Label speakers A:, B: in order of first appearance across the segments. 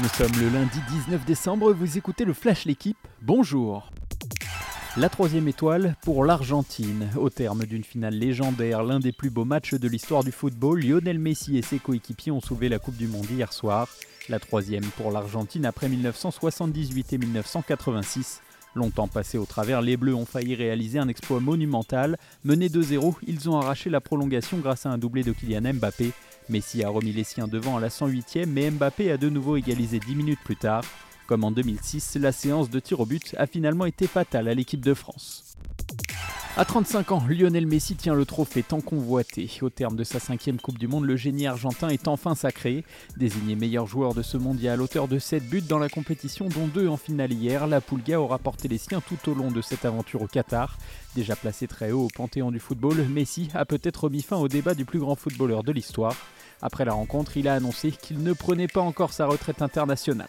A: Nous sommes le lundi 19 décembre, vous écoutez le Flash L'équipe, bonjour la troisième étoile pour l'Argentine. Au terme d'une finale légendaire, l'un des plus beaux matchs de l'histoire du football, Lionel Messi et ses coéquipiers ont soulevé la Coupe du Monde hier soir. La troisième pour l'Argentine après 1978 et 1986. Longtemps passés au travers, les Bleus ont failli réaliser un exploit monumental. Menés 2-0, ils ont arraché la prolongation grâce à un doublé de Kylian Mbappé. Messi a remis les siens devant à la 108e, mais Mbappé a de nouveau égalisé 10 minutes plus tard. Comme en 2006, la séance de tir au but a finalement été fatale à l'équipe de France. À 35 ans, Lionel Messi tient le trophée tant convoité. Au terme de sa cinquième Coupe du Monde, le génie argentin est enfin sacré. Désigné meilleur joueur de ce mondial, auteur de 7 buts dans la compétition, dont 2 en finale hier, la Pulga aura porté les siens tout au long de cette aventure au Qatar. Déjà placé très haut au panthéon du football, Messi a peut-être mis fin au débat du plus grand footballeur de l'histoire. Après la rencontre, il a annoncé qu'il ne prenait pas encore sa retraite internationale.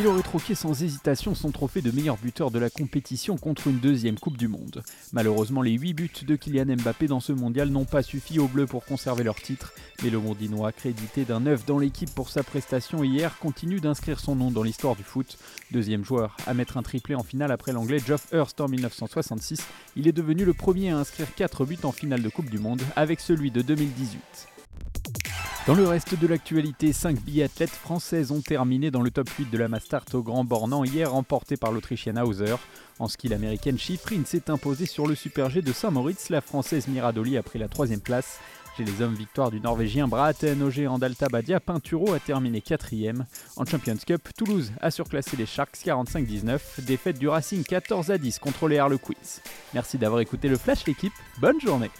A: Il aurait troqué sans hésitation son trophée de meilleur buteur de la compétition contre une deuxième Coupe du Monde. Malheureusement, les 8 buts de Kylian Mbappé dans ce mondial n'ont pas suffi aux Bleus pour conserver leur titre, mais le Mondinois, crédité d'un œuf dans l'équipe pour sa prestation hier, continue d'inscrire son nom dans l'histoire du foot. Deuxième joueur à mettre un triplé en finale après l'anglais Geoff Hurst en 1966, il est devenu le premier à inscrire 4 buts en finale de Coupe du Monde avec celui de 2018. Dans le reste de l'actualité, 5 biathlètes françaises ont terminé dans le top 8 de la Mastart au Grand Bornand hier, remporté par l'Autrichienne Hauser. En ski, l'américaine Schifrin s'est imposée sur le Super G de Saint-Moritz. La française Miradoli a pris la troisième place. Chez les hommes, victoire du Norvégien Braten au géant d'Alta Badia, Pinturo a terminé quatrième. En Champions Cup, Toulouse a surclassé les Sharks 45-19, défaite du Racing 14 à 10 contre les Harlequins. Merci d'avoir écouté le Flash l'équipe, bonne journée